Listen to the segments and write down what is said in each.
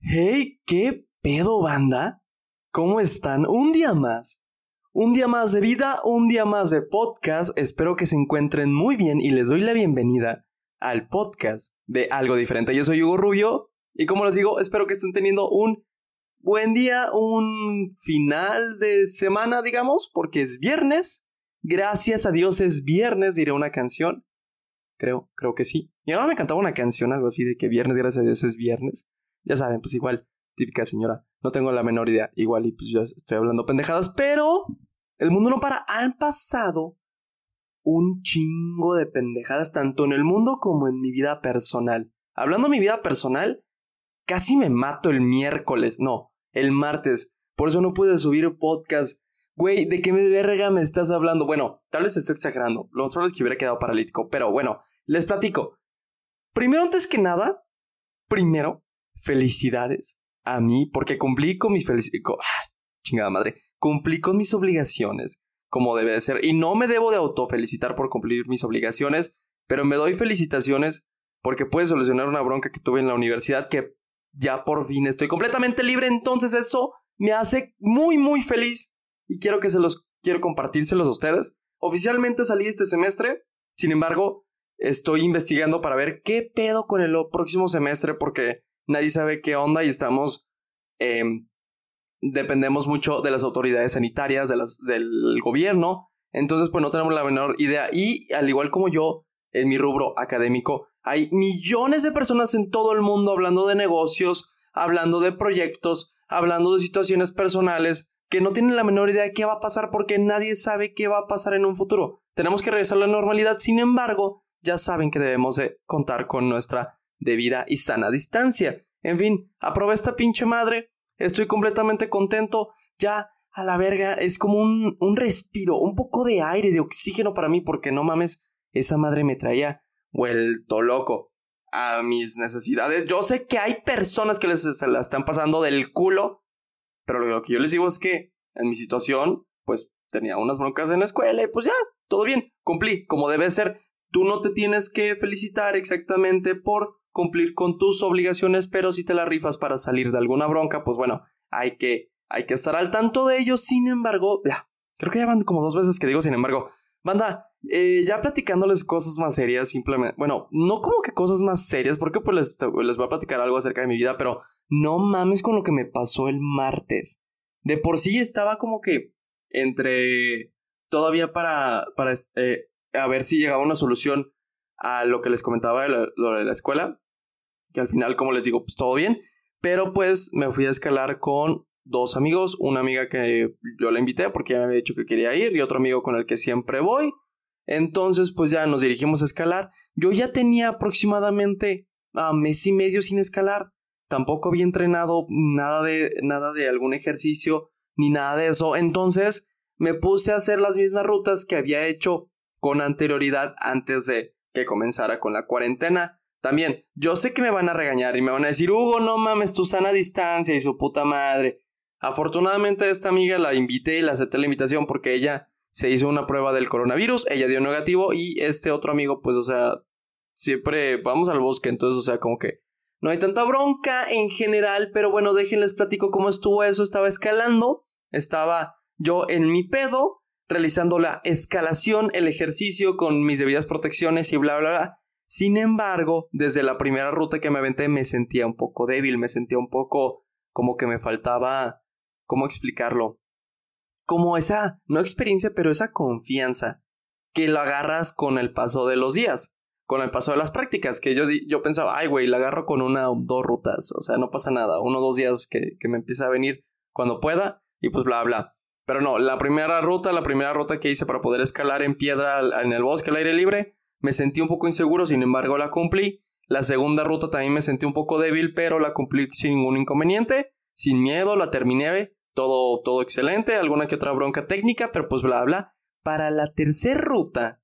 Hey, ¿qué pedo, banda? ¿Cómo están? Un día más. Un día más de vida, un día más de podcast. Espero que se encuentren muy bien y les doy la bienvenida al podcast de Algo Diferente. Yo soy Hugo Rubio y como les digo, espero que estén teniendo un buen día, un final de semana, digamos, porque es viernes. Gracias a Dios es viernes, diré una canción. Creo, creo que sí. Mi mamá me cantaba una canción, algo así, de que viernes, gracias a Dios, es viernes. Ya saben, pues igual, típica señora. No tengo la menor idea. Igual, y pues yo estoy hablando pendejadas, pero el mundo no para. Han pasado un chingo de pendejadas, tanto en el mundo como en mi vida personal. Hablando de mi vida personal, casi me mato el miércoles, no, el martes. Por eso no pude subir podcast. Güey, ¿de qué verga me estás hablando? Bueno, tal vez estoy exagerando. Lo otro es que hubiera quedado paralítico. Pero bueno, les platico. Primero, antes que nada, primero, felicidades a mí porque cumplí con mis felicidades. Ah, chingada madre. Cumplí con mis obligaciones como debe de ser. Y no me debo de autofelicitar por cumplir mis obligaciones, pero me doy felicitaciones porque puede solucionar una bronca que tuve en la universidad que ya por fin estoy completamente libre. Entonces eso me hace muy, muy feliz y quiero que se los quiero compartírselos a ustedes. Oficialmente salí este semestre, sin embargo, estoy investigando para ver qué pedo con el próximo semestre porque nadie sabe qué onda y estamos... Em, dependemos mucho de las autoridades sanitarias, de las, del gobierno, entonces pues no tenemos la menor idea. Y al igual como yo, en mi rubro académico, hay millones de personas en todo el mundo hablando de negocios, hablando de proyectos, hablando de situaciones personales, que no tienen la menor idea de qué va a pasar porque nadie sabe qué va a pasar en un futuro. Tenemos que regresar a la normalidad, sin embargo, ya saben que debemos de contar con nuestra debida y sana distancia. En fin, aprobé esta pinche madre, estoy completamente contento, ya a la verga, es como un, un respiro, un poco de aire, de oxígeno para mí, porque no mames, esa madre me traía vuelto loco a mis necesidades. Yo sé que hay personas que les, se la están pasando del culo, pero lo que yo les digo es que en mi situación, pues tenía unas broncas en la escuela y pues ya, todo bien, cumplí, como debe ser. Tú no te tienes que felicitar exactamente por cumplir con tus obligaciones, pero si te la rifas para salir de alguna bronca, pues bueno, hay que, hay que estar al tanto de ello. Sin embargo, ya, creo que ya van como dos veces que digo, sin embargo, banda, eh, ya platicándoles cosas más serias, simplemente, bueno, no como que cosas más serias, porque pues les, les voy a platicar algo acerca de mi vida, pero no mames con lo que me pasó el martes. De por sí estaba como que entre todavía para, para eh, a ver si llegaba una solución a lo que les comentaba de lo de la escuela. Que al final, como les digo, pues todo bien. Pero pues me fui a escalar con dos amigos. Una amiga que yo la invité porque ya me había dicho que quería ir y otro amigo con el que siempre voy. Entonces, pues ya nos dirigimos a escalar. Yo ya tenía aproximadamente a mes y medio sin escalar tampoco había entrenado nada de, nada de algún ejercicio ni nada de eso. Entonces me puse a hacer las mismas rutas que había hecho con anterioridad antes de que comenzara con la cuarentena. También, yo sé que me van a regañar y me van a decir, Hugo, no mames, tu sana distancia y su puta madre. Afortunadamente a esta amiga la invité y la acepté la invitación porque ella se hizo una prueba del coronavirus, ella dio negativo y este otro amigo, pues, o sea, siempre vamos al bosque, entonces, o sea, como que no hay tanta bronca en general, pero bueno, déjenles platico cómo estuvo eso. Estaba escalando, estaba yo en mi pedo, realizando la escalación, el ejercicio con mis debidas protecciones y bla, bla, bla. Sin embargo, desde la primera ruta que me aventé me sentía un poco débil, me sentía un poco como que me faltaba, ¿cómo explicarlo? Como esa, no experiencia, pero esa confianza que lo agarras con el paso de los días con el paso de las prácticas, que yo, yo pensaba, ay, güey, la agarro con una o dos rutas, o sea, no pasa nada, uno o dos días que, que me empieza a venir cuando pueda y pues bla, bla. Pero no, la primera ruta, la primera ruta que hice para poder escalar en piedra en el bosque al aire libre, me sentí un poco inseguro, sin embargo la cumplí. La segunda ruta también me sentí un poco débil, pero la cumplí sin ningún inconveniente, sin miedo, la terminé, todo, todo excelente, alguna que otra bronca técnica, pero pues bla, bla. Para la tercera ruta,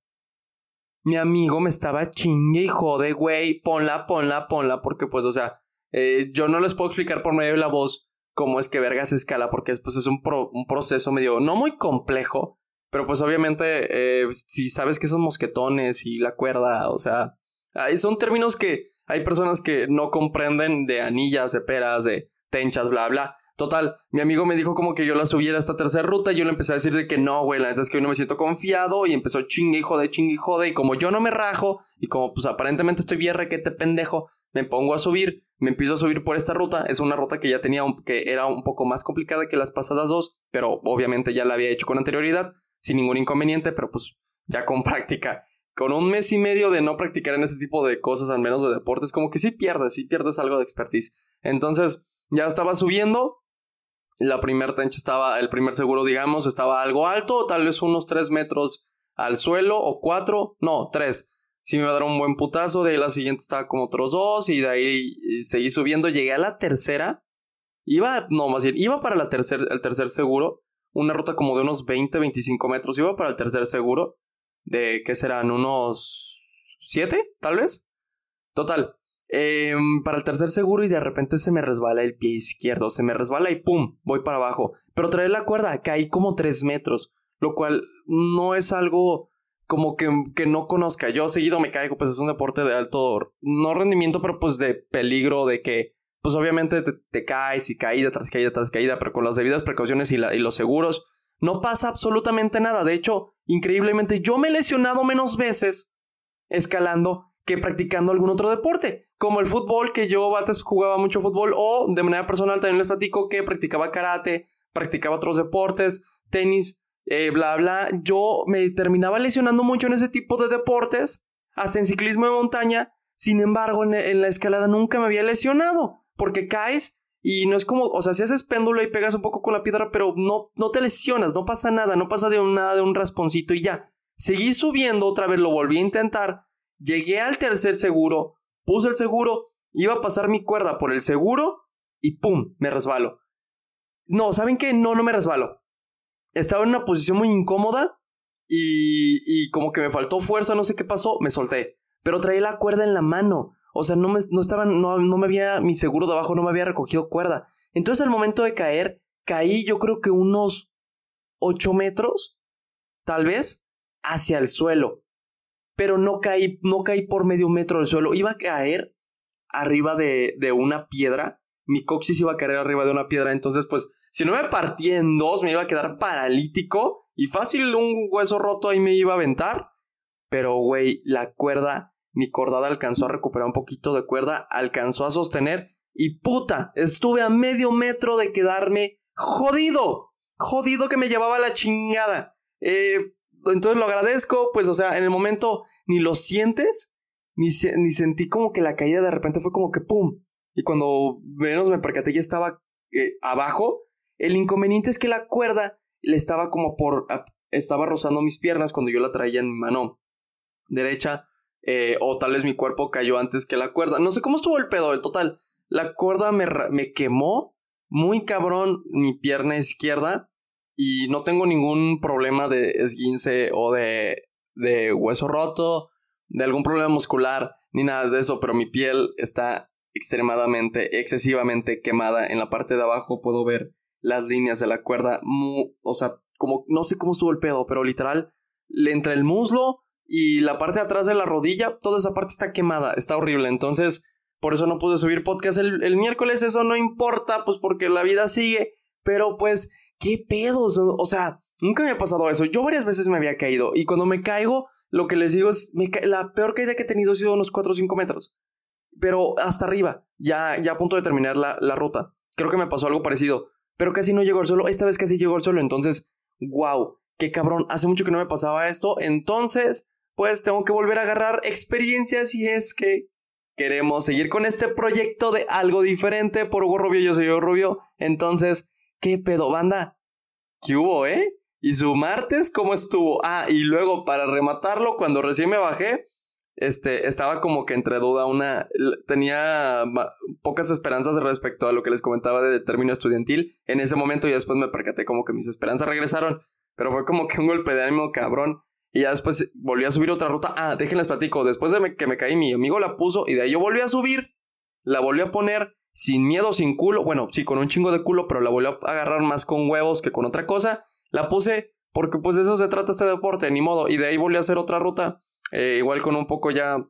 mi amigo me estaba chingue y jode, güey, ponla, ponla, ponla, porque pues, o sea, eh, yo no les puedo explicar por medio de la voz cómo es que verga se escala, porque pues, es un, un proceso medio, no muy complejo, pero pues obviamente, eh, si sabes que son mosquetones y la cuerda, o sea, son términos que hay personas que no comprenden de anillas, de peras, de tenchas, bla, bla. Total, mi amigo me dijo como que yo la subiera a esta tercera ruta y yo le empecé a decir de que no, güey, la neta es que hoy no me siento confiado y empezó chingue y jode, chingue y jode y como yo no me rajo y como pues aparentemente estoy bien requete pendejo, me pongo a subir, me empiezo a subir por esta ruta, es una ruta que ya tenía, que era un poco más complicada que las pasadas dos, pero obviamente ya la había hecho con anterioridad sin ningún inconveniente, pero pues ya con práctica. Con un mes y medio de no practicar en este tipo de cosas, al menos de deportes, como que sí pierdes, sí pierdes algo de expertise. Entonces, ya estaba subiendo. La primera tencha estaba, el primer seguro, digamos, estaba algo alto, tal vez unos 3 metros al suelo o 4, no, 3. Sí me iba a dar un buen putazo, de ahí la siguiente estaba como otros 2 y de ahí eh, seguí subiendo, llegué a la tercera. Iba, no, más bien, iba para la tercer, el tercer seguro una ruta como de unos 20, 25 metros. Iba para el tercer seguro. De que serán unos 7, tal vez. Total. Em, para el tercer seguro y de repente se me resbala el pie izquierdo. Se me resbala y ¡pum! Voy para abajo. Pero trae la cuerda, caí como 3 metros. Lo cual no es algo como que, que, no conozca. Yo seguido me caigo, pues es un deporte de alto, no rendimiento, pero pues de peligro, de que pues obviamente te, caes y caída tras caída tras caída, pero con las debidas precauciones y, y los seguros, no pasa absolutamente nada. De hecho, increíblemente, yo me he lesionado menos veces escalando que practicando algún otro deporte, como el fútbol, que yo antes jugaba mucho fútbol, o de manera personal también les platico que practicaba karate, practicaba otros deportes, tenis, eh, bla, bla. Yo me terminaba lesionando mucho en ese tipo de deportes, hasta en ciclismo de montaña. Sin embargo, en la escalada nunca me había lesionado porque caes y no es como, o sea, si haces péndulo y pegas un poco con la piedra, pero no, no te lesionas, no pasa nada, no pasa de un, nada de un rasponcito y ya. Seguí subiendo otra vez, lo volví a intentar, llegué al tercer seguro, puse el seguro, iba a pasar mi cuerda por el seguro y ¡pum! me resbalo. No, ¿saben qué? No, no me resbalo. Estaba en una posición muy incómoda y, y como que me faltó fuerza, no sé qué pasó, me solté. Pero traía la cuerda en la mano. O sea, no me, no estaban, no, no me había, mi seguro de abajo no me había recogido cuerda. Entonces al momento de caer, caí yo creo que unos 8 metros, tal vez, hacia el suelo. Pero no caí, no caí por medio metro del suelo. Iba a caer arriba de, de una piedra. Mi coxis iba a caer arriba de una piedra. Entonces, pues, si no me partí en dos, me iba a quedar paralítico. Y fácil, un hueso roto ahí me iba a aventar. Pero, güey, la cuerda mi cordada alcanzó a recuperar un poquito de cuerda, alcanzó a sostener y puta, estuve a medio metro de quedarme jodido, jodido que me llevaba la chingada. Eh, entonces lo agradezco, pues o sea, en el momento ni lo sientes, ni, ni sentí como que la caída de repente fue como que ¡pum! Y cuando menos me percaté ya estaba eh, abajo, el inconveniente es que la cuerda le estaba como por... estaba rozando mis piernas cuando yo la traía en mi mano derecha eh, o tal vez mi cuerpo cayó antes que la cuerda. No sé cómo estuvo el pedo, el total. La cuerda me, me quemó muy cabrón mi pierna izquierda y no tengo ningún problema de esguince o de, de hueso roto, de algún problema muscular, ni nada de eso, pero mi piel está extremadamente, excesivamente quemada. En la parte de abajo puedo ver las líneas de la cuerda, o sea, como no sé cómo estuvo el pedo, pero literal, entre el muslo y la parte de atrás de la rodilla, toda esa parte está quemada, está horrible. Entonces, por eso no pude subir podcast el, miércoles, eso no importa, pues porque la vida sigue. Pero pues, ¿qué pedos? O sea, nunca me ha pasado eso. Yo varias veces me había caído y cuando me caigo, lo que les digo es, la peor caída que he tenido ha sido unos 4 o 5 metros. Pero hasta arriba, ya, ya a punto de terminar la, la ruta. Creo que me pasó algo parecido. Pero casi no llegó al suelo. Esta vez casi llegó al suelo. Entonces, wow, qué cabrón. Hace mucho que no me pasaba esto. Entonces, pues tengo que volver a agarrar experiencias y es que queremos seguir con este proyecto de algo diferente. Por Hugo Rubio, yo soy Hugo Rubio. Entonces, ¿qué pedo, banda? ¿Qué hubo, eh? ¿Y su martes cómo estuvo? Ah, y luego para rematarlo, cuando recién me bajé, este, estaba como que entre duda una, tenía pocas esperanzas respecto a lo que les comentaba de término estudiantil en ese momento y después me percaté como que mis esperanzas regresaron, pero fue como que un golpe de ánimo cabrón. Y ya después volví a subir otra ruta. Ah, déjenles platico. Después de que me caí, mi amigo la puso y de ahí yo volví a subir. La volví a poner sin miedo, sin culo. Bueno, sí, con un chingo de culo, pero la volví a agarrar más con huevos que con otra cosa. La puse porque pues eso se trata este deporte, ni modo. Y de ahí volví a hacer otra ruta. Eh, igual con un poco ya,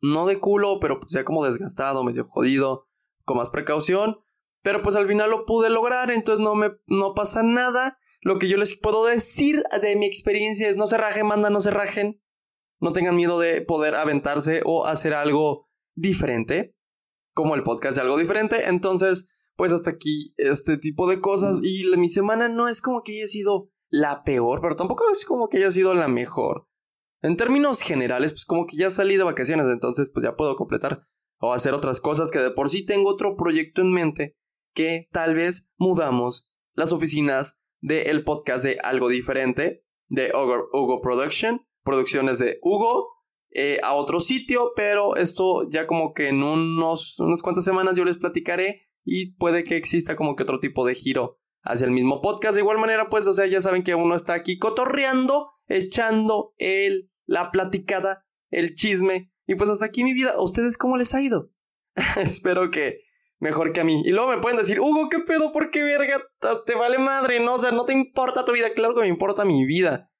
no de culo, pero pues ya como desgastado, medio jodido, con más precaución. Pero pues al final lo pude lograr, entonces no me no pasa nada. Lo que yo les puedo decir de mi experiencia es no se rajen, manda, no se rajen. No tengan miedo de poder aventarse o hacer algo diferente, como el podcast de algo diferente. Entonces, pues hasta aquí este tipo de cosas. Y mi semana no es como que haya sido la peor, pero tampoco es como que haya sido la mejor. En términos generales, pues como que ya salí de vacaciones, entonces pues ya puedo completar o hacer otras cosas que de por sí tengo otro proyecto en mente que tal vez mudamos las oficinas del podcast de algo diferente de Hugo, Production, producciones de Hugo, eh, a otro sitio, pero esto ya como que en unos, unas cuantas semanas yo les platicaré y puede que exista como que otro tipo de giro hacia el mismo podcast. De igual manera, pues, o sea, ya saben que uno está aquí cotorreando, echando el la platicada, el chisme. Y pues hasta aquí mi vida. ¿A ustedes cómo les ha ido? Espero que mejor que a mí. Y luego me pueden decir, Hugo, ¿qué pedo? ¿Por qué verga? Te vale madre, ¿no? O sea, no te importa tu vida. Claro que me importa mi vida.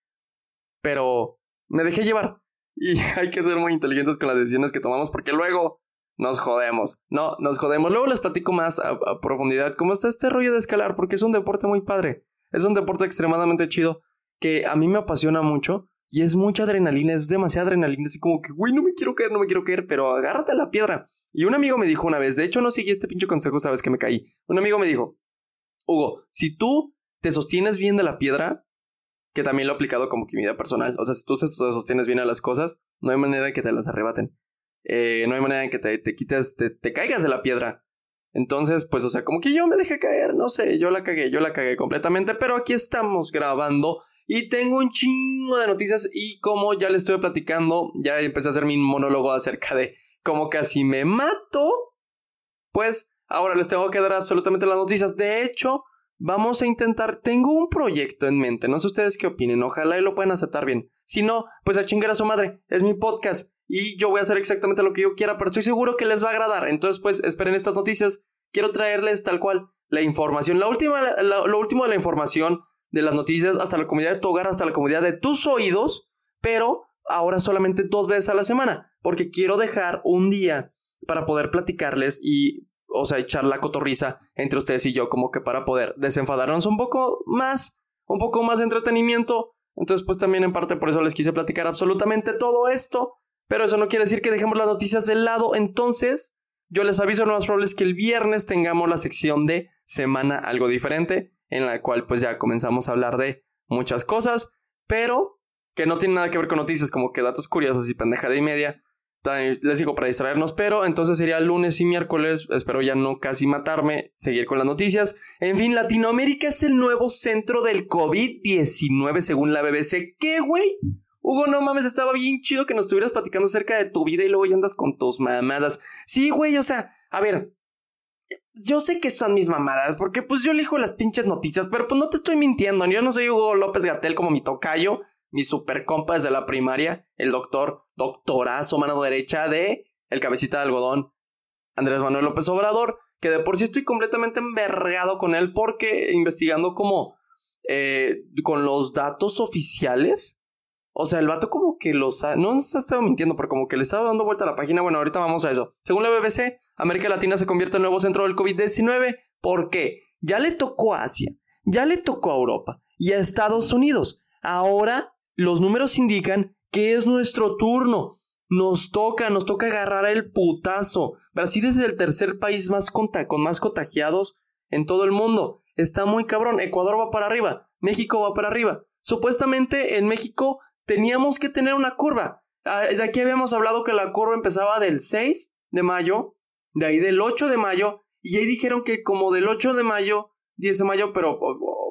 Pero me dejé llevar. Y hay que ser muy inteligentes con las decisiones que tomamos porque luego nos jodemos. No, nos jodemos. Luego les platico más a, a profundidad cómo está este rollo de escalar porque es un deporte muy padre. Es un deporte extremadamente chido que a mí me apasiona mucho y es mucha adrenalina, es demasiada adrenalina, así como que, güey, no me quiero caer, no me quiero caer, pero agárrate a la piedra. Y un amigo me dijo una vez, de hecho no seguí este pinche consejo, sabes que me caí. Un amigo me dijo, Hugo, si tú te sostienes bien de la piedra, que también lo he aplicado como que mi vida personal, o sea, si tú te sostienes bien a las cosas, no hay manera en que te las arrebaten. Eh, no hay manera en que te, te quites, te, te caigas de la piedra. Entonces, pues, o sea, como que yo me dejé caer, no sé, yo la cagué, yo la cagué completamente, pero aquí estamos grabando y tengo un chingo de noticias y como ya les estoy platicando, ya empecé a hacer mi monólogo acerca de cómo casi me mato, pues ahora les tengo que dar absolutamente las noticias. De hecho, vamos a intentar, tengo un proyecto en mente, no sé ustedes qué opinen, ojalá y lo puedan aceptar bien. Si no, pues a chingar a su madre, es mi podcast y yo voy a hacer exactamente lo que yo quiera, pero estoy seguro que les va a agradar. Entonces, pues esperen estas noticias. Quiero traerles tal cual la información. La última, lo último de la información de las noticias hasta la comunidad de tu hogar, hasta la comunidad de tus oídos, pero ahora solamente dos veces a la semana, porque quiero dejar un día para poder platicarles y, o sea, echar la cotorriza entre ustedes y yo, como que para poder desenfadarnos un poco más, un poco más de entretenimiento. Entonces, pues también en parte por eso les quise platicar absolutamente todo esto, pero eso no quiere decir que dejemos las noticias de lado. Entonces, yo les aviso lo más probable es que el viernes tengamos la sección de semana algo diferente en la cual pues ya comenzamos a hablar de muchas cosas, pero que no tiene nada que ver con noticias, como que datos curiosos y pendejada y media. Les digo para distraernos, pero entonces sería lunes y miércoles. Espero ya no casi matarme, seguir con las noticias. En fin, Latinoamérica es el nuevo centro del COVID-19 según la BBC. ¿Qué, güey? Hugo, no mames, estaba bien chido que nos estuvieras platicando acerca de tu vida y luego ya andas con tus mamadas. Sí, güey, o sea, a ver, yo sé que son mis mamadas, porque pues yo elijo las pinches noticias, pero pues no te estoy mintiendo. Yo no soy Hugo López Gatel como mi tocayo, mi super compa desde la primaria, el doctor, doctorazo, mano derecha de el cabecita de algodón, Andrés Manuel López Obrador, que de por sí estoy completamente envergado con él porque investigando como eh, con los datos oficiales. O sea, el vato como que los ha... No se ha estado mintiendo, pero como que le estaba dando vuelta a la página. Bueno, ahorita vamos a eso. Según la BBC, América Latina se convierte en nuevo centro del COVID-19. ¿Por qué? Ya le tocó a Asia, ya le tocó a Europa y a Estados Unidos. Ahora los números indican que es nuestro turno. Nos toca, nos toca agarrar el putazo. Brasil es el tercer país más con más contagiados en todo el mundo. Está muy cabrón. Ecuador va para arriba. México va para arriba. Supuestamente en México teníamos que tener una curva. Ah, de aquí habíamos hablado que la curva empezaba del 6 de mayo de ahí del 8 de mayo, y ahí dijeron que como del 8 de mayo 10 de mayo, pero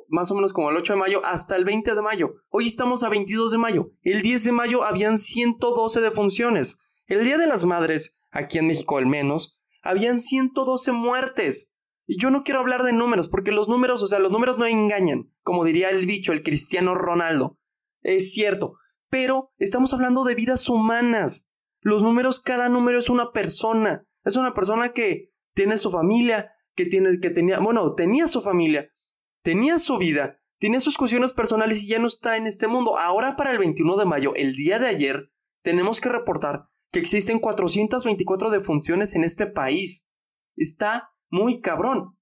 más o menos como el 8 de mayo, hasta el 20 de mayo. Hoy estamos a 22 de mayo. El 10 de mayo habían 112 defunciones. El Día de las Madres, aquí en México al menos, habían 112 muertes. Y yo no quiero hablar de números, porque los números, o sea, los números no engañan, como diría el bicho, el cristiano Ronaldo. Es cierto, pero estamos hablando de vidas humanas. Los números, cada número es una persona. Es una persona que tiene su familia, que, tiene, que tenía, bueno, tenía su familia, tenía su vida, tenía sus cuestiones personales y ya no está en este mundo. Ahora para el 21 de mayo, el día de ayer, tenemos que reportar que existen 424 defunciones en este país. Está muy cabrón.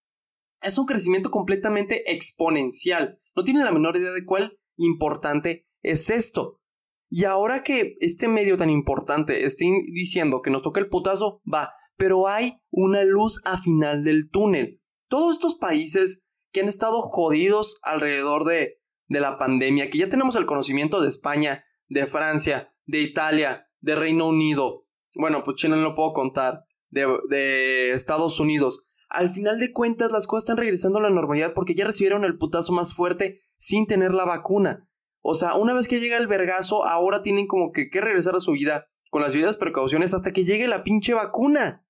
Es un crecimiento completamente exponencial. No tienen la menor idea de cuál importante es esto. Y ahora que este medio tan importante esté diciendo que nos toca el putazo, va, pero hay una luz a final del túnel. Todos estos países que han estado jodidos alrededor de, de la pandemia, que ya tenemos el conocimiento de España, de Francia, de Italia, de Reino Unido, bueno, pues China no lo puedo contar, de, de Estados Unidos. Al final de cuentas, las cosas están regresando a la normalidad porque ya recibieron el putazo más fuerte sin tener la vacuna. O sea, una vez que llega el vergazo, ahora tienen como que, que regresar a su vida con las debidas precauciones hasta que llegue la pinche vacuna.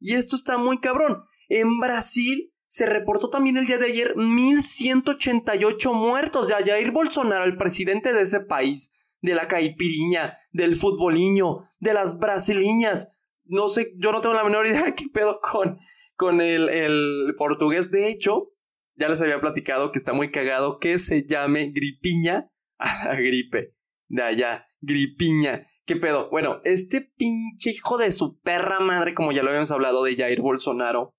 Y esto está muy cabrón. En Brasil se reportó también el día de ayer 1188 muertos de Jair Bolsonaro, el presidente de ese país, de la caipiriña, del futboliño, de las brasiliñas. No sé, yo no tengo la menor idea de qué pedo con, con el, el portugués. De hecho, ya les había platicado que está muy cagado que se llame gripiña a gripe. De allá, gripiña. ¿Qué pedo? Bueno, este pinche hijo de su perra madre, como ya lo habíamos hablado de Jair Bolsonaro.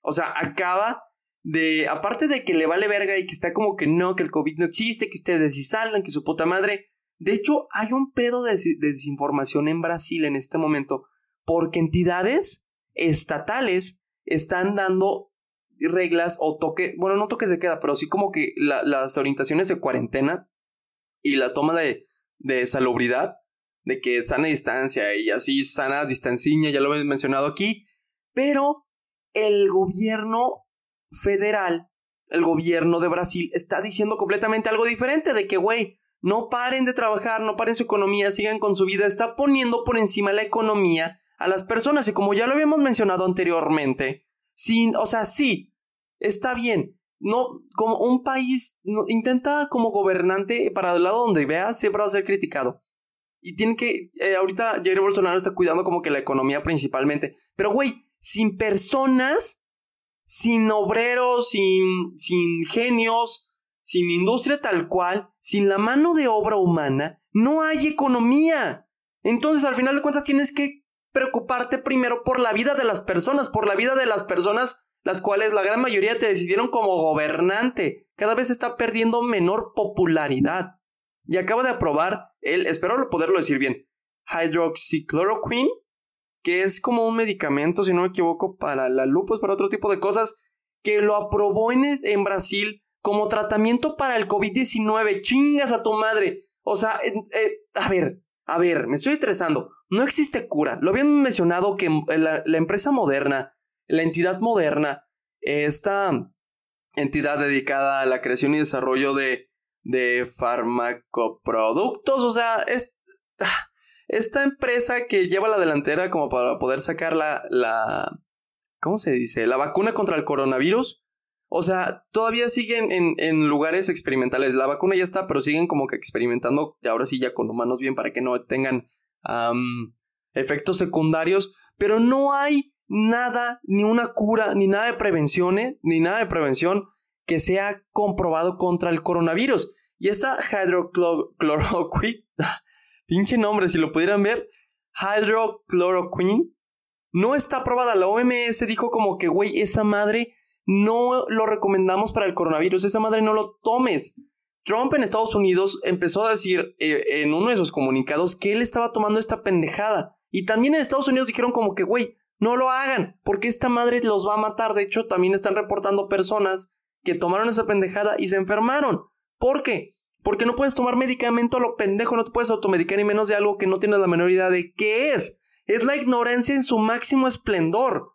O sea, acaba de. Aparte de que le vale verga y que está como que no, que el COVID no existe, que ustedes sí salgan, que su puta madre. De hecho, hay un pedo de, desinformación en Brasil en este momento, porque entidades estatales están dando reglas o toque, bueno, no toques de queda, pero sí como que las orientaciones de cuarentena y la toma de, de salubridad de que sana distancia y así sana distancia, ya lo he mencionado aquí, pero el gobierno federal, el gobierno de Brasil está diciendo completamente algo diferente de que, güey, no paren de trabajar, no paren su economía, sigan con su vida, está poniendo por encima la economía a las personas y como ya lo habíamos mencionado anteriormente, sin, o sea, sí, está bien, no, como un país intenta como gobernante para el lado donde vea siempre va a ser criticado. Y tiene que, eh, ahorita Jair Bolsonaro está cuidando como que la economía principalmente. Pero, güey, sin personas, sin obreros, sin, sin genios, sin industria tal cual, sin la mano de obra humana, no hay economía. Entonces, al final de cuentas, tienes que preocuparte primero por la vida de las personas, por la vida de las personas las cuales la gran mayoría te decidieron como gobernante. Cada vez está perdiendo menor popularidad y acaba de aprobar el, espero poderlo decir bien, hydroxychloroquine, que es como un medicamento, si no me equivoco, para la lupus, para otro tipo de cosas, que lo aprobó en, en Brasil como tratamiento para el COVID-19. Chingas a tu madre. O sea, eh, a ver, a ver, me estoy estresando. No existe cura. Lo habían mencionado que la, la empresa moderna, la entidad moderna, esta entidad dedicada a la creación y desarrollo de de farmacoproductos. O sea, es, esta empresa que lleva la delantera como para poder sacar la, la, ¿cómo se dice? La vacuna contra el coronavirus. O sea, todavía siguen en, en lugares experimentales. La vacuna ya está, pero siguen como que experimentando, y ahora sí ya con humanos bien para que no tengan efectos secundarios. Pero no hay nada, ni una cura, ni nada de prevención, ¿eh? ni nada de prevención que sea comprobado contra el coronavirus. Y esta hydrochloroquine, pinche nombre, si lo pudieran ver, hydrochloroquine, no está aprobada. La OMS dijo como que, güey, esa madre no lo recomendamos para el coronavirus, esa madre no lo tomes. Trump en Estados Unidos empezó a decir eh, en uno de sus comunicados que él estaba tomando esta pendejada. Y también en Estados Unidos dijeron como que, güey, no lo hagan, porque esta madre los va a matar. De hecho, también están reportando personas que tomaron esa pendejada y se enfermaron. ¿Por qué? Porque no puedes tomar medicamento a lo pendejo, no te puedes automedicar ni menos de algo que no tienes la menor idea de qué es. Es la ignorancia en su máximo esplendor.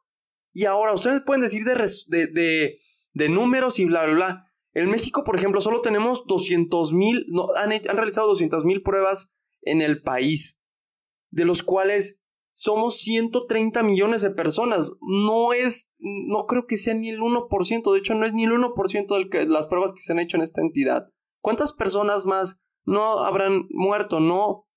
Y ahora, ustedes pueden decir de, de, de números y bla, bla, bla. En México, por ejemplo, solo tenemos 200 mil, no, han, han realizado 200 mil pruebas en el país, de los cuales somos 130 millones de personas. No es, no creo que sea ni el 1%, de hecho no es ni el 1% de las pruebas que se han hecho en esta entidad. ¿Cuántas personas más no habrán muerto, no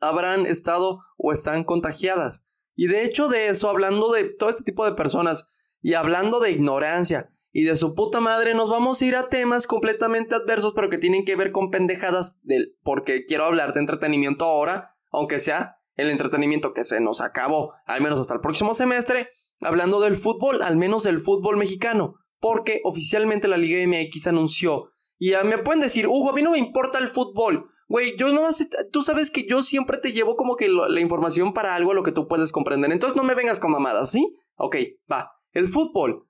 habrán estado o están contagiadas? Y de hecho de eso, hablando de todo este tipo de personas y hablando de ignorancia y de su puta madre, nos vamos a ir a temas completamente adversos, pero que tienen que ver con pendejadas del, porque quiero hablar de entretenimiento ahora, aunque sea el entretenimiento que se nos acabó, al menos hasta el próximo semestre, hablando del fútbol, al menos del fútbol mexicano, porque oficialmente la Liga MX anunció, y me pueden decir, Hugo, a mí no me importa el fútbol, güey, yo no tú sabes que yo siempre te llevo como que la información para algo a lo que tú puedes comprender, entonces no me vengas con mamadas, ¿sí? Ok, va, el fútbol.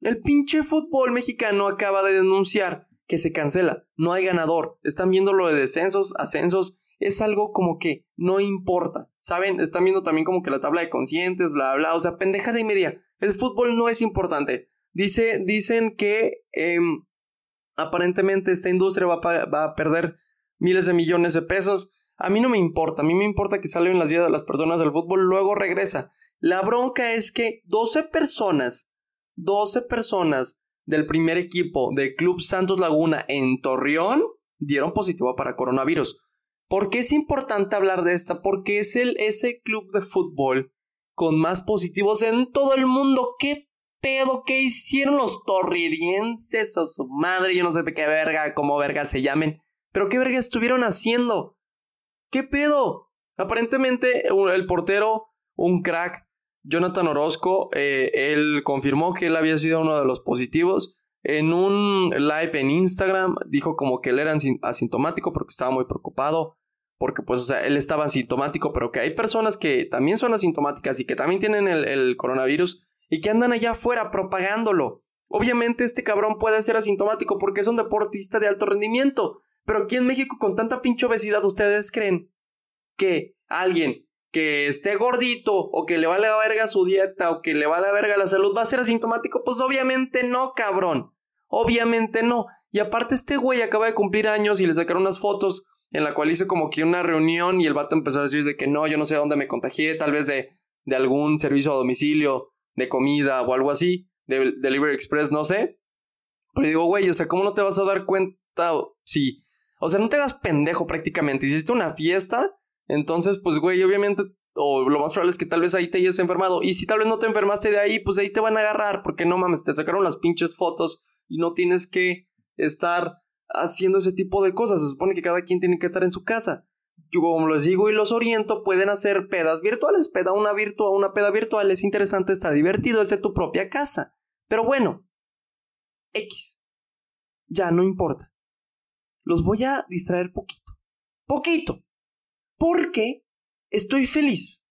El pinche fútbol mexicano acaba de denunciar que se cancela, no hay ganador, están viendo lo de descensos, ascensos, es algo como que no importa. ¿Saben? Están viendo también como que la tabla de conscientes, bla, bla, o sea, pendejada y media. El fútbol no es importante. Dice, dicen que em, aparentemente esta industria va a, perder miles de millones de pesos. A mí no me importa, a mí me importa que salgan las vidas de las personas del fútbol, luego regresa. La bronca es que 12 personas, 12 personas del primer equipo de Club Santos Laguna en Torreón dieron positivo para coronavirus. ¿Por qué es importante hablar de esta? Porque es el, club de fútbol con más positivos en todo el mundo. ¿Qué pedo que hicieron los torririenses o su madre? Yo no sé qué verga, cómo verga se llamen. Pero qué verga estuvieron haciendo. ¿Qué pedo? Aparentemente el portero, un crack, Jonathan Orozco, eh, él confirmó que él había sido uno de los positivos. En un live en Instagram dijo como que él era asintomático porque estaba muy preocupado. Porque pues, o sea, él estaba asintomático, pero que hay personas que también son asintomáticas y que también tienen el, coronavirus y que andan allá afuera propagándolo. Obviamente este cabrón puede ser asintomático porque es un deportista de alto rendimiento. Pero aquí en México con tanta pinche obesidad, ¿ustedes creen que alguien que esté gordito o que le vale la verga su dieta o que le vale la verga la salud va a ser asintomático? Pues obviamente no, cabrón. Obviamente no. Y aparte este güey acaba de cumplir años y le sacaron unas fotos en la cual hice como que una reunión y el vato empezó a decir de que no, yo no sé dónde me contagié, tal vez de, de algún servicio a domicilio, de comida o algo así, de Delivery Express, no sé. Pero digo, güey, o sea, ¿cómo no te vas a dar cuenta si... O sea, no te hagas pendejo prácticamente. Hiciste una fiesta, entonces, pues, güey, obviamente, o lo más probable es que tal vez ahí te hayas enfermado. Y si tal vez no te enfermaste de ahí, pues ahí te van a agarrar, porque no mames, te sacaron las pinches fotos y no tienes que estar haciendo ese tipo de cosas. Se supone que cada quien tiene que estar en su casa. Yo, como les digo y los oriento, pueden hacer pedas virtuales. Peda una virtual, una peda virtual es interesante, está divertido, es de tu propia casa. Pero bueno, X. Ya no importa. Los voy a distraer poquito. Poquito. Porque estoy feliz.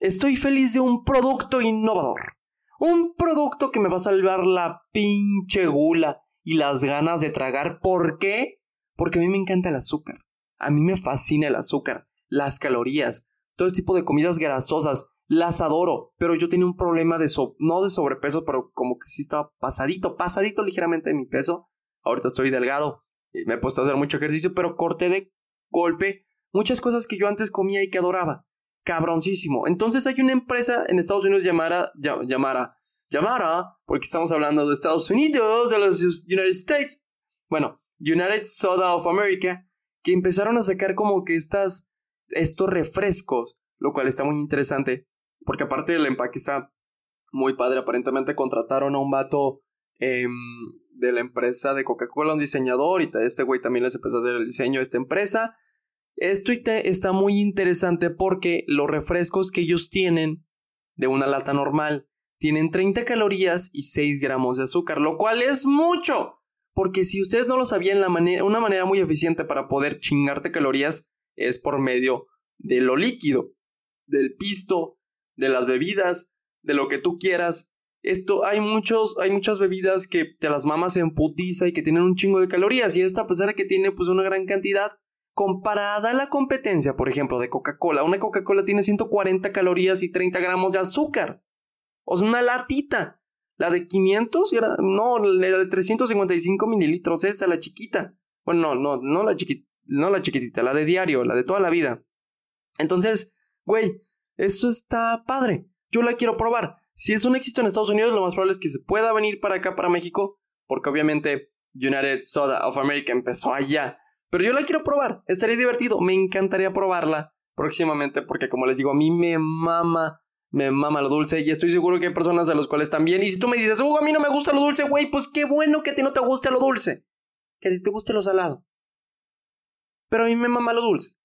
Estoy feliz de un producto innovador. Un producto que me va a salvar la pinche gula y las ganas de tragar. ¿Por qué? Porque a mí me encanta el azúcar. A mí me fascina el azúcar, las calorías, todo este tipo de comidas grasosas. Las adoro, pero yo tenía un problema de so no de sobrepeso, pero como que sí estaba pasadito, pasadito ligeramente de mi peso. Ahorita estoy delgado y me he puesto a hacer mucho ejercicio, pero corté de golpe muchas cosas que yo antes comía y que adoraba cabroncísimo. Entonces hay una empresa en Estados Unidos llamada, llamada, llamada, porque estamos hablando de Estados Unidos, de los United States. Bueno, United Soda of America, que empezaron a sacar como que estas, estos refrescos, lo cual está muy interesante, porque aparte del empaque está muy padre, aparentemente contrataron a un vato em, de la empresa de Coca-Cola, un diseñador, y este güey también les empezó a hacer el diseño de esta empresa. Esto está muy interesante porque los refrescos que ellos tienen de una lata normal tienen 30 calorías y 6 gramos de azúcar, lo cual es mucho. Porque si ustedes no lo sabían, la manera, una manera muy eficiente para poder chingarte calorías es por medio de lo líquido, del pisto, de las bebidas, de lo que tú quieras. Esto, hay muchos, hay muchas bebidas que te las mamas en putiza y que tienen un chingo de calorías. Y esta, a pesar de que tiene pues una gran cantidad, Comparada a la competencia, por ejemplo, de Coca-Cola, una Coca-Cola tiene 140 calorías y 30 gramos de azúcar. O sea, una latita. La de 500, no, la de 355 mililitros, esa, la chiquita. Bueno, no, no, no la chiquita, no la chiquitita, la de diario, la de toda la vida. Entonces, güey, eso está padre. Yo la quiero probar. Si es un éxito en Estados Unidos, lo más probable es que se pueda venir para acá, para México, porque obviamente United Soda of America empezó allá. Pero yo la quiero probar, estaría divertido, me encantaría probarla próximamente, porque como les digo, a mí me mama, me mama lo dulce, y estoy seguro que hay personas a las cuales también. Y si tú me dices, oh, a mí no me gusta lo dulce, güey, pues qué bueno que a ti no te guste lo dulce, que a ti te guste lo salado. Pero a mí me mama lo dulce.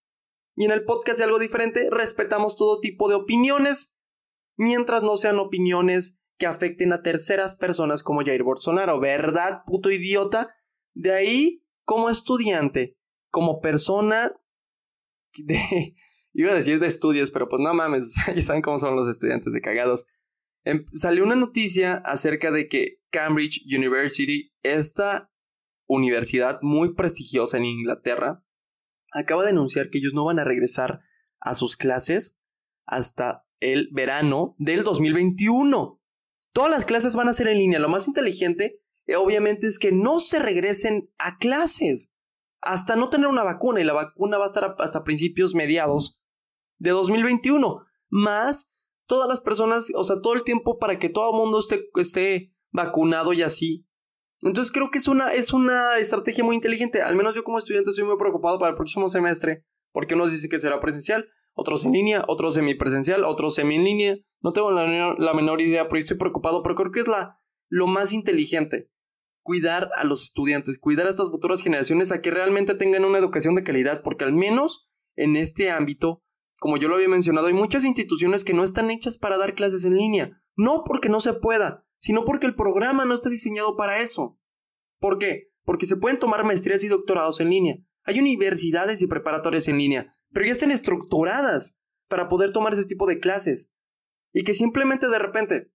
Y en el podcast de algo diferente respetamos todo tipo de opiniones, mientras no sean opiniones que afecten a terceras personas como Jair Bolsonaro, ¿verdad, puto idiota? De ahí, como estudiante, como persona de... Iba a decir de estudios, pero pues no mames, saben cómo son los estudiantes de cagados. Em, salió una noticia acerca de que Cambridge University, esta universidad muy prestigiosa en Inglaterra, acaba de anunciar que ellos no van a regresar a sus clases hasta el verano del 2021. Todas las clases van a ser en línea. Lo más inteligente, obviamente, es que no se regresen a clases hasta no tener una vacuna y la vacuna va a estar hasta principios mediados de 2021. Más todas las personas, o sea, todo el tiempo para que todo el mundo esté, esté vacunado y así. Entonces creo que es una, es una estrategia muy inteligente. Al menos yo como estudiante estoy muy preocupado para el próximo semestre porque unos dicen que será presencial, otros en línea, otros semipresencial, otros semi en línea. No tengo la, menor idea, pero estoy preocupado, pero creo que es la, lo más inteligente. Cuidar a los estudiantes, cuidar a estas futuras generaciones a que realmente tengan una educación de calidad, porque al menos en este ámbito, como yo lo había mencionado, hay muchas instituciones que no están hechas para dar clases en línea. No porque no se pueda, sino porque el programa no está diseñado para eso. ¿Por qué? Porque se pueden tomar maestrías y doctorados en línea. Hay universidades y preparatorias en línea, pero ya están estructuradas para poder tomar ese tipo de clases. Y que simplemente de repente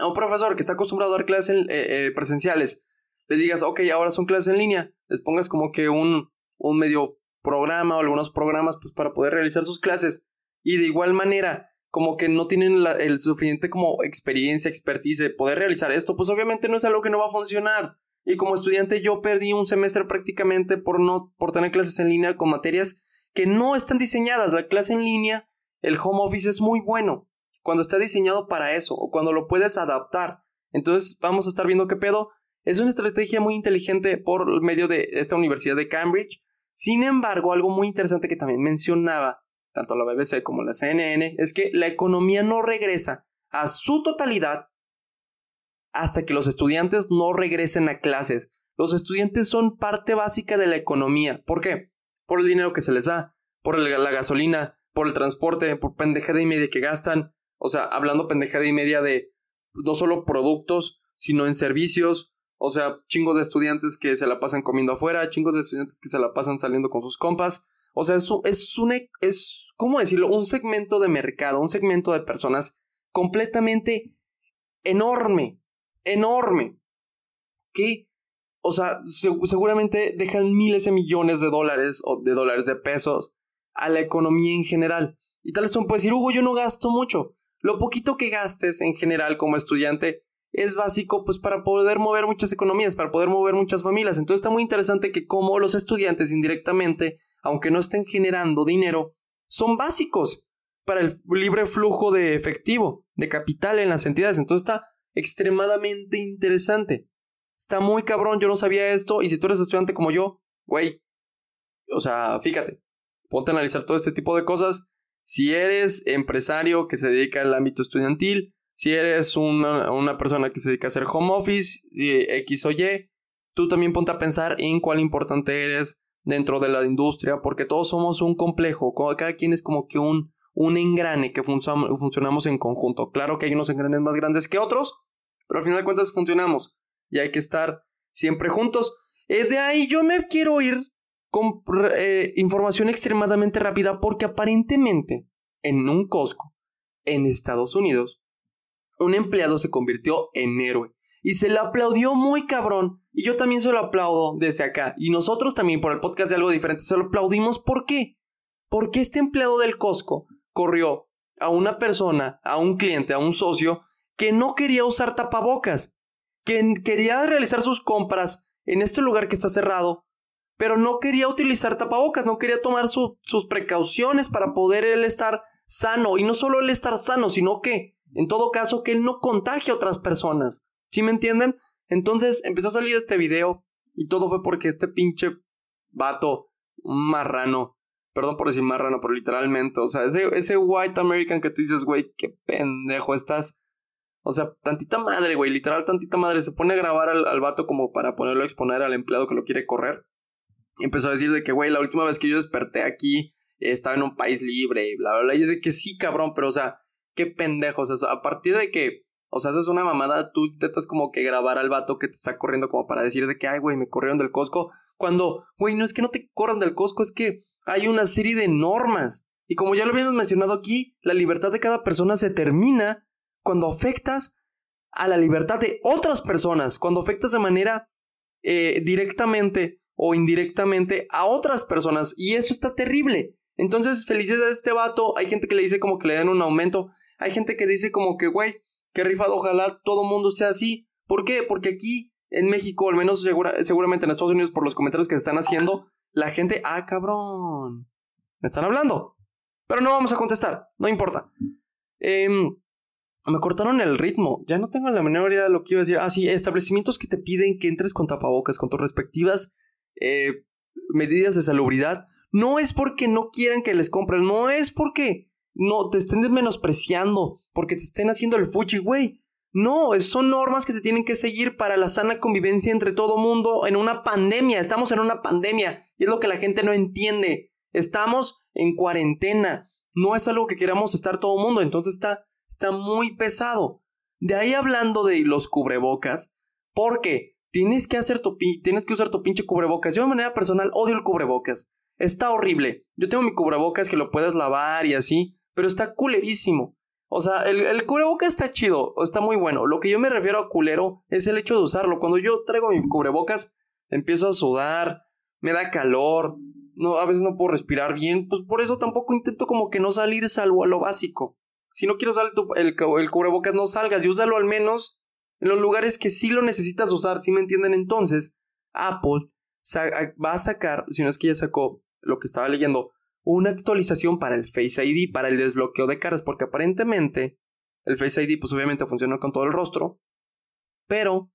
a un profesor que está acostumbrado a dar clases eh, eh, presenciales, les digas, ok, ahora son clases en línea, les pongas como que un, un medio programa o algunos programas pues, para poder realizar sus clases. Y de igual manera, como que no tienen el suficiente como experiencia, expertise de poder realizar esto, pues obviamente no es algo que no va a funcionar. Y como estudiante yo perdí un semestre prácticamente por no por tener clases en línea con materias que no están diseñadas. La clase en línea, el home office es muy bueno cuando está diseñado para eso o cuando lo puedes adaptar. Entonces vamos a estar viendo qué pedo. Es una estrategia muy inteligente por medio de esta universidad de Cambridge. Sin embargo, algo muy interesante que también mencionaba tanto la BBC como la CNN es que la economía no regresa a su totalidad hasta que los estudiantes no regresen a clases. Los estudiantes son parte básica de la economía. ¿Por qué? por el dinero que se les da, por la gasolina, por el transporte, por pendejada y media que gastan. O sea, hablando pendejada y media de no solo productos, sino en servicios. O sea, chingos de estudiantes que se la pasan comiendo afuera, chingos de estudiantes que se la pasan saliendo con sus compas. O sea, es, es un, es, ¿cómo decirlo? Un segmento de mercado, un segmento de personas completamente enorme, enorme, que o sea, seguramente dejan miles de millones de dólares o de dólares de pesos a la economía en general. Y tal vez uno puede decir, Hugo, yo no gasto mucho. Lo poquito que gastes en general como estudiante es básico pues para poder mover muchas economías, para poder mover muchas familias. Entonces está muy interesante que como los estudiantes indirectamente, aunque no estén generando dinero, son básicos para el libre flujo de efectivo, de capital en las entidades. Entonces está extremadamente interesante. Está muy cabrón, yo no sabía esto. Y si tú eres estudiante como yo, güey, o sea, fíjate, ponte a analizar todo este tipo de cosas. Si eres empresario que se dedica al ámbito estudiantil, si eres una, una persona que se dedica a hacer home office, X o Y, tú también ponte a pensar en cuál importante eres dentro de la industria, porque todos somos un complejo, cada quien es como que un, un engrane que funcionamos en conjunto. Claro que hay unos engranes más grandes que otros, pero al final de cuentas funcionamos y hay que estar siempre juntos. Eh, de ahí yo me quiero ir con eh, información extremadamente rápida porque aparentemente en un Costco en Estados Unidos un empleado se convirtió en héroe. Y se le aplaudió muy cabrón. Y yo también se lo aplaudo desde acá. Y nosotros también por el podcast de algo diferente se lo aplaudimos. ¿por qué? Porque este empleado del Costco corrió a una persona, a un cliente, a un socio que no quería usar tapabocas, que quería realizar sus compras en este lugar que está cerrado, pero no quería utilizar tapabocas, no quería tomar sus precauciones para poder él estar sano. Y no solo él estar sano, sino que, en todo caso, que él no contagie a otras personas. ¿Sí me entienden? Entonces empezó a salir este video y todo fue porque este pinche vato, marrano, perdón por decir marrano, pero literalmente, o sea, ese, ese white American que tú dices, güey, qué pendejo estás. O sea, tantita madre, güey, literal tantita madre. Se pone a grabar al, al vato como para ponerlo a exponer al empleado que lo quiere correr empezó a decir de que, güey, la última vez que yo desperté aquí estaba en un país libre y bla, bla, bla. Y dice que sí, cabrón, pero, o sea, qué pendejos. O sea, a partir de que, o sea, haces una mamada, tú intentas como que grabar al vato que te está corriendo como para decir de que, ay, güey, me corrieron del Costco. Cuando, güey, no es que no te corran del Costco, es que hay una serie de normas. Y como ya lo habíamos mencionado aquí, la libertad de cada persona se termina cuando afectas a la libertad de otras personas, cuando afectas de manera eh, directamente o indirectamente a otras personas y eso está terrible. Entonces, felicidades a este vato. Hay gente que le dice como que le den un aumento. Hay gente que dice como que, güey, qué rifado, ojalá todo mundo sea así. ¿Por qué? Porque aquí en México, al menos seguramente en Estados Unidos, por los comentarios que se están haciendo, la gente, ah, cabrón, me están hablando. Pero no vamos a contestar, no importa. Em, me cortaron el ritmo, ya no tengo la menor idea de lo que iba a decir. Ah, sí, establecimientos que te piden que entres con tapabocas, con tus respectivas eh, medidas de salubridad, no es porque no quieran que les compren, no es porque no te estén menospreciando, porque te estén haciendo el fuchi, güey. No, son normas que se tienen que seguir para la sana convivencia entre todo mundo en una pandemia. Estamos en una pandemia y es lo que la gente no entiende. Estamos en cuarentena. No es algo que queramos estar todo mundo, entonces está, está muy pesado. De ahí hablando de los cubrebocas, porque Tienes que hacer tu tienes que usar tu pinche cubrebocas. Yo de manera personal odio el cubrebocas. Está horrible. Yo tengo mi cubrebocas que lo puedes lavar y así, pero está culerísimo. O sea, el, el cubrebocas está chido, está muy bueno. Lo que yo me refiero a culero es el hecho de usarlo. Cuando yo traigo mi cubrebocas, empiezo a sudar, me da calor, no, a veces no puedo respirar bien, pues por eso tampoco intento como que no salir salvo a lo básico. Si no quiero usar el, el cubrebocas, no salgas y úsalo al menos en los lugares que sí lo necesitas usar, si me entienden entonces, Apple va a sacar, si no es que ya sacó lo que estaba leyendo, una actualización para el Face ID, para el desbloqueo de caras, porque aparentemente el Face ID pues obviamente funciona con todo el rostro, pero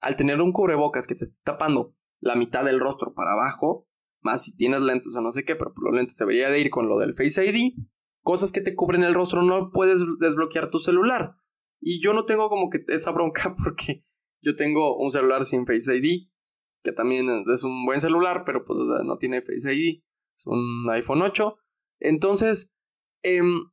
al tener un cubrebocas que se está tapando la mitad del rostro para abajo, más si tienes lentes o no sé qué, pero los lentes debería de ir con lo del Face ID, cosas que te cubren el rostro no puedes desbloquear tu celular. Y yo no tengo como que esa bronca porque yo tengo un celular sin Face ID, que también es un buen celular, pero pues no tiene Face ID, es un iPhone 8. Entonces, em,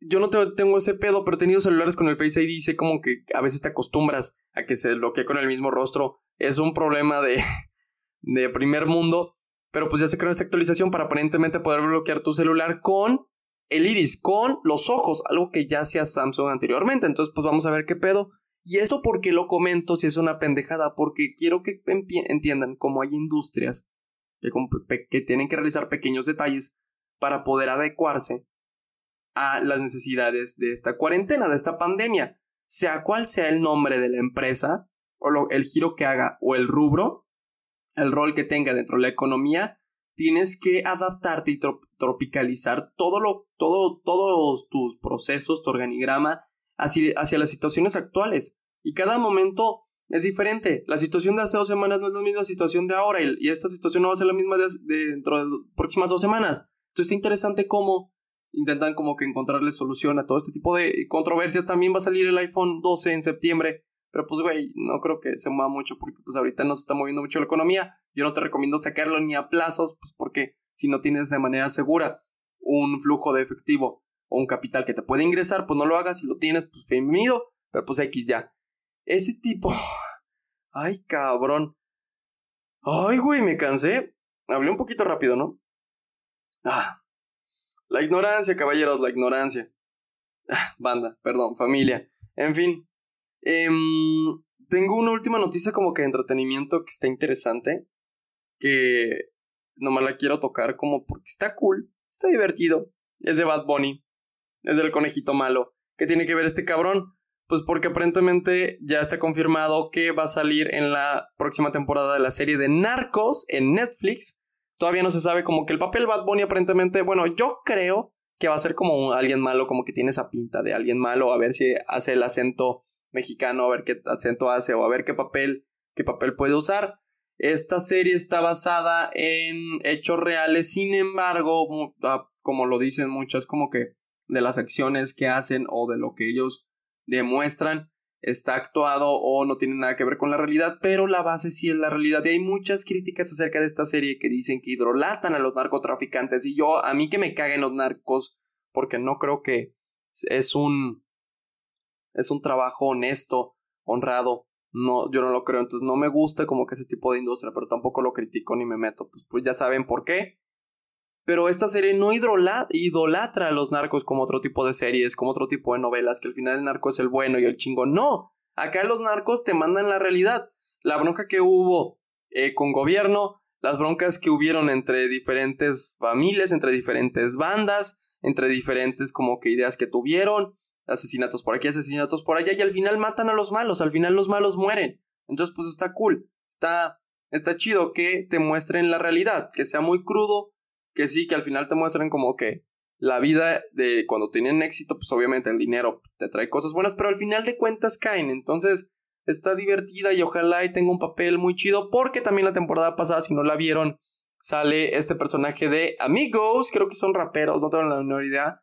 yo no tengo ese pedo, pero he tenido celulares con el Face ID y sé como que a veces te acostumbras a que se bloquee con el mismo rostro. Es un problema de, de primer mundo, pero pues ya se creó esa actualización para aparentemente poder bloquear tu celular con el iris con los ojos, algo que ya hacía Samsung anteriormente. Entonces, pues vamos a ver qué pedo. Y esto porque lo comento si es una pendejada, porque quiero que entiendan cómo hay industrias que, tienen que realizar pequeños detalles para poder adecuarse a las necesidades de esta cuarentena, de esta pandemia. Sea cual sea el nombre de la empresa, o el giro que haga, o el rubro, el rol que tenga dentro de la economía, tienes que adaptarte y tropicalizar todo lo, todo, todos tus procesos, tu organigrama hacia las situaciones actuales. Y cada momento es diferente. La situación de hace dos semanas no es la misma situación de ahora y, esta situación no va a ser la misma dentro de las próximas dos semanas. Entonces está interesante cómo intentan como que encontrarle solución a todo este tipo de controversias. También va a salir el iPhone 12 en septiembre. Pero pues, güey, no creo que se mueva mucho porque pues ahorita no se está moviendo mucho la economía. Yo no te recomiendo sacarlo ni a plazos, pues porque si no tienes de manera segura un flujo de efectivo o un capital que te puede ingresar, pues no lo hagas. Si lo tienes, pues bienvenido. Pero pues X ya. Ese tipo... Ay, cabrón. Ay, güey, me cansé. Hablé un poquito rápido, ¿no? Ah. La ignorancia, caballeros, la ignorancia. Ah, banda, perdón, familia. En fin, Em, tengo una última noticia como que de entretenimiento que está interesante. Que nomás la quiero tocar como porque está cool, está divertido. Es de Bad Bunny. Es del conejito malo. ¿Qué tiene que ver este cabrón? Pues porque aparentemente ya está confirmado que va a salir en la próxima temporada de la serie de Narcos en Netflix. Todavía no se sabe como que el papel Bad Bunny aparentemente, bueno, yo creo que va a ser como alguien malo, como que tiene esa pinta de alguien malo, a ver si hace el acento mexicano, a ver qué acento hace o a ver qué papel, qué papel puede usar. Esta serie está basada en hechos reales, sin embargo, ah, como lo dicen muchos, como que de las acciones que hacen o de lo que ellos demuestran está actuado o no tiene nada que ver con la realidad, pero la base sí es la realidad. Y hay muchas críticas acerca de esta serie que dicen que hidrolatan a los narcotraficantes. Y yo, a mí que me caguen los narcos, porque no creo que es un. es un trabajo honesto, honrado. No, yo no lo creo. Entonces no me gusta como que ese tipo de industria, pero tampoco lo critico ni me meto. Pues, pues ya saben por qué. Pero esta serie no idolatra a los narcos como otro tipo de series, como otro tipo de novelas, que al final el narco es el bueno y el chingo. No, acá los narcos te mandan la realidad. La bronca que hubo eh, con gobierno, las broncas que hubieron entre diferentes familias, entre diferentes bandas, entre diferentes como que ideas que tuvieron, asesinatos por aquí, asesinatos por allá, y al final matan a los malos, al final los malos mueren. Entonces, pues está cool, está, está chido que te muestren la realidad, que sea muy crudo, que sí, que al final te muestran como que la vida de cuando tienen éxito, pues obviamente el dinero te trae cosas buenas, pero al final de cuentas caen. Entonces está divertida y ojalá y tenga un papel muy chido, porque también la temporada pasada, si no la vieron, sale este personaje de Amigos, creo que son raperos, no tengo la menor idea,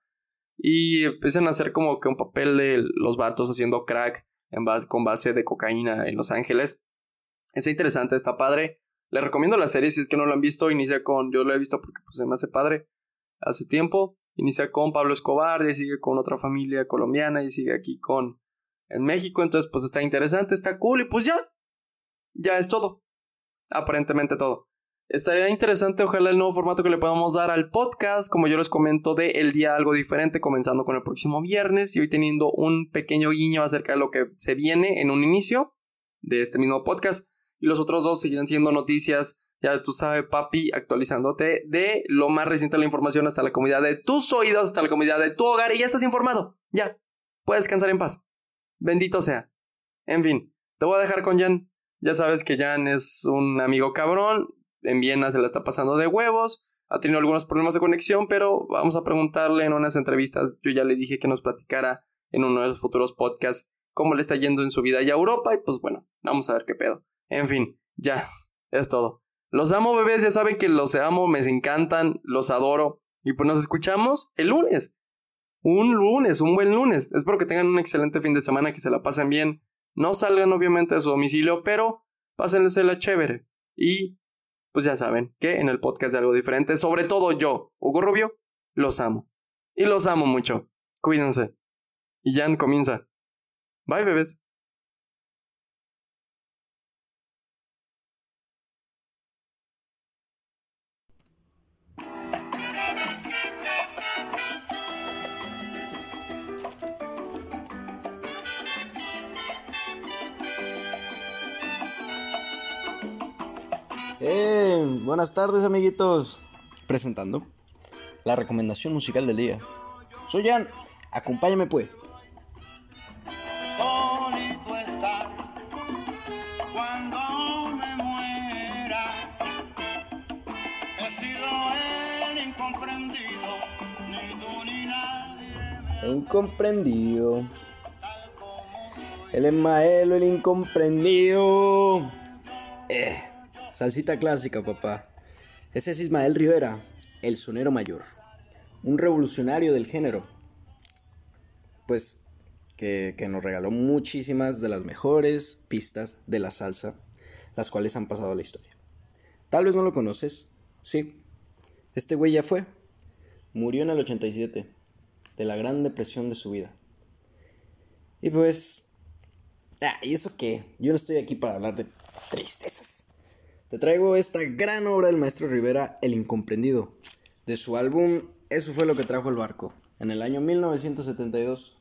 y empiezan a hacer como que un papel de los vatos haciendo crack con base de cocaína en Los Ángeles. Es interesante, está padre. Le recomiendo la serie si es que no lo han visto. Inicia con. Yo lo he visto porque pues, se me hace padre. Hace tiempo. Inicia con Pablo Escobar. Y sigue con otra familia colombiana. Y sigue aquí con. En México. Entonces, pues está interesante. Está cool. Y pues ya. Ya es todo. Aparentemente todo. Estaría interesante, ojalá, el nuevo formato que le podamos dar al podcast, como yo les comento, de el día algo diferente, comenzando con el próximo viernes y hoy teniendo un pequeño guiño acerca de lo que se viene en un inicio de este mismo podcast y los otros dos seguirán siendo noticias. Ya tú sabes, papi, actualizándote de lo más reciente de la información hasta la comunidad de tus oídos, hasta la comunidad de tu hogar y ya estás informado. Ya, puedes descansar en paz. Bendito sea. En fin, te voy a dejar con Jan. Ya sabes que Jan es un amigo cabrón. En Viena se la está pasando de huevos. Ha tenido algunos problemas de conexión, pero vamos a preguntarle en unas entrevistas. Yo ya le dije que nos platicara en uno de los futuros podcasts cómo le está yendo en su vida allá a Europa. Y pues bueno, vamos a ver qué pedo. En fin, ya, es todo. Los amo, bebés, ya saben que los amo, me encantan, los adoro. Y pues nos escuchamos el lunes. Un lunes, un buen lunes. Espero que tengan un excelente fin de semana, que se la pasen bien. No salgan obviamente de su domicilio, pero la chévere. Y pues ya saben que en el podcast de algo diferente, sobre todo yo, Hugo Rubio, los amo. Y los amo mucho. Cuídense. Y Jan comienza. Bye, bebés. Eh, buenas tardes amiguitos. Presentando la recomendación musical del día. Soy Jan, acompáñame pues. cuando me muera. He sido el incomprendido, ni tú ni nadie. Incomprendido. El Emaelo, el incomprendido. Eh. Salsita clásica, papá. Ese es Ismael Rivera, el sonero mayor. Un revolucionario del género. Pues que, nos regaló muchísimas de las mejores pistas de la salsa, las cuales han pasado a la historia. Tal vez no lo conoces, sí. Este güey ya fue. Murió en el 87, de la gran depresión de su vida. Y pues... Ah, ¿y eso qué? Yo no estoy aquí para hablar de tristezas. Te traigo esta gran obra del maestro Rivera, El Incomprendido, de su álbum Eso fue lo que trajo el barco, en el año 1972.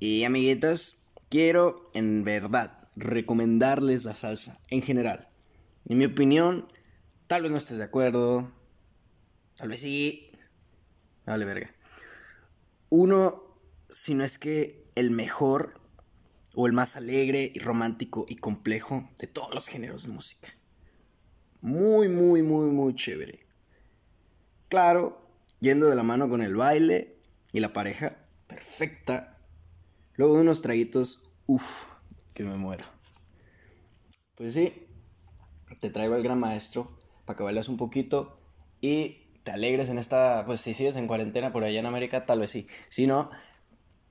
Y amiguitas, quiero en verdad recomendarles la salsa en general. En mi opinión, tal vez no estés de acuerdo, tal vez sí. Vale, verga. Uno, si no es que el mejor o el más alegre y romántico y complejo de todos los géneros de música. Muy, muy, muy, muy chévere. Claro, yendo de la mano con el baile y la pareja perfecta. Luego de unos traguitos, uff, que me muero. Pues sí, te traigo al gran maestro para que bailes un poquito y te alegres en esta, pues si sigues en cuarentena por allá en América, tal vez sí. Si no,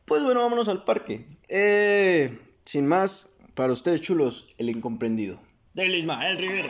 pues bueno, vámonos al parque. Eh, sin más, para ustedes chulos, el incomprendido. Del Ismael Rivera.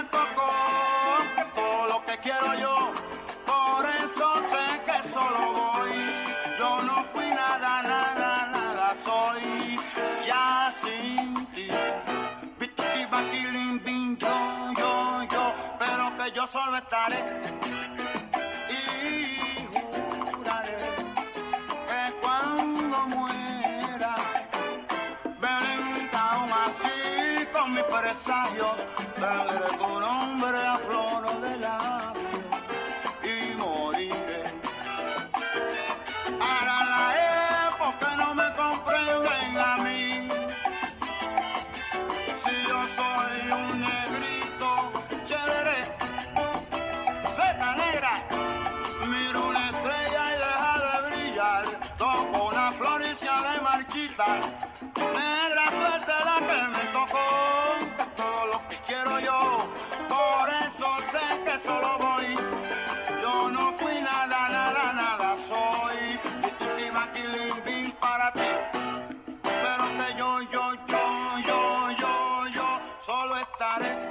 lo que quiero yo, por eso sé que solo voy. Yo no fui nada, nada, nada, soy ya sin ti. yo, yo, yo, pero que yo solo estaré. presagio, tendré tu nombre a de marchitar, negra suerte la que me tocó sé que solo voy. Yo no fui nada, nada, nada soy. Y para ti. Pero que yo, yo, yo, yo, yo, yo solo estaré.